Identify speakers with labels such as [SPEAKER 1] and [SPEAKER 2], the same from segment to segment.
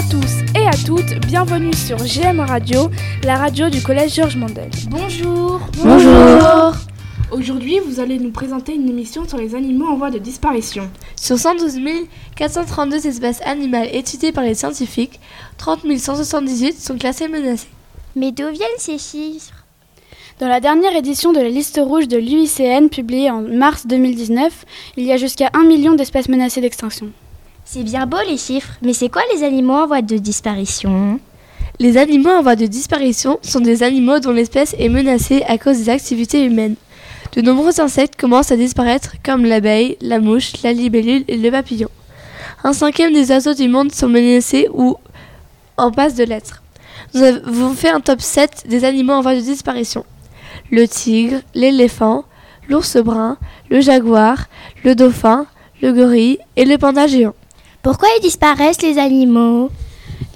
[SPEAKER 1] à tous et à toutes, bienvenue sur GM Radio, la radio du collège Georges Mandel.
[SPEAKER 2] Bonjour.
[SPEAKER 3] Bonjour.
[SPEAKER 1] Aujourd'hui, vous allez nous présenter une émission sur les animaux en voie de disparition.
[SPEAKER 3] Sur 112 432 espèces animales étudiées par les scientifiques, 30 178 sont classées menacées.
[SPEAKER 2] Mais d'où viennent ces chiffres?
[SPEAKER 4] Dans la dernière édition de la liste rouge de l'UICN publiée en mars 2019, il y a jusqu'à 1 million d'espèces menacées d'extinction.
[SPEAKER 2] C'est bien beau les chiffres, mais c'est quoi les animaux en voie de disparition?
[SPEAKER 3] Les animaux en voie de disparition sont des animaux dont l'espèce est menacée à cause des activités humaines. De nombreux insectes commencent à disparaître comme l'abeille, la mouche, la libellule et le papillon. Un cinquième des oiseaux du monde sont menacés ou en passe de l'être. Nous avons fait un top 7 des animaux en voie de disparition. Le tigre, l'éléphant, l'ours brun, le jaguar, le dauphin, le gorille et le panda géant.
[SPEAKER 2] Pourquoi ils disparaissent les animaux?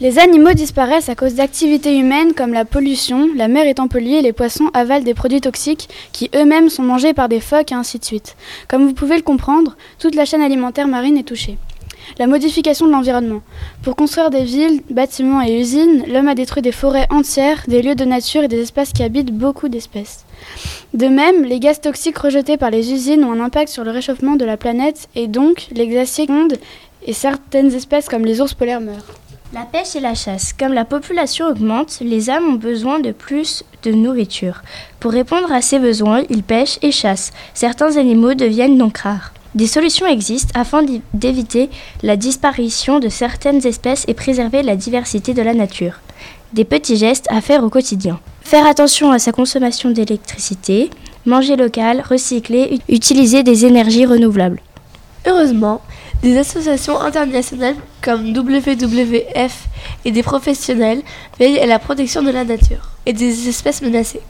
[SPEAKER 4] Les animaux disparaissent à cause d'activités humaines comme la pollution, la mer étant polluée, les poissons avalent des produits toxiques qui eux-mêmes sont mangés par des phoques et ainsi de suite. Comme vous pouvez le comprendre, toute la chaîne alimentaire marine est touchée. La modification de l'environnement. Pour construire des villes, bâtiments et usines, l'homme a détruit des forêts entières, des lieux de nature et des espaces qui habitent beaucoup d'espèces. De même, les gaz toxiques rejetés par les usines ont un impact sur le réchauffement de la planète et donc les glaciers fondent et certaines espèces comme les ours polaires meurent.
[SPEAKER 2] La pêche et la chasse. Comme la population augmente, les âmes ont besoin de plus de nourriture. Pour répondre à ces besoins, ils pêchent et chassent. Certains animaux deviennent donc rares. Des solutions existent afin d'éviter la disparition de certaines espèces et préserver la diversité de la nature. Des petits gestes à faire au quotidien. Faire attention à sa consommation d'électricité, manger local, recycler, utiliser des énergies renouvelables.
[SPEAKER 3] Heureusement, des associations internationales comme WWF et des professionnels veillent à la protection de la nature et des espèces menacées.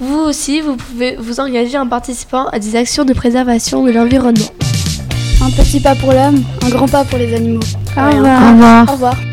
[SPEAKER 3] Vous aussi, vous pouvez vous engager en participant à des actions de préservation de l'environnement.
[SPEAKER 4] Un petit pas pour l'homme, un grand pas pour les animaux.
[SPEAKER 3] Au revoir.
[SPEAKER 4] Au revoir.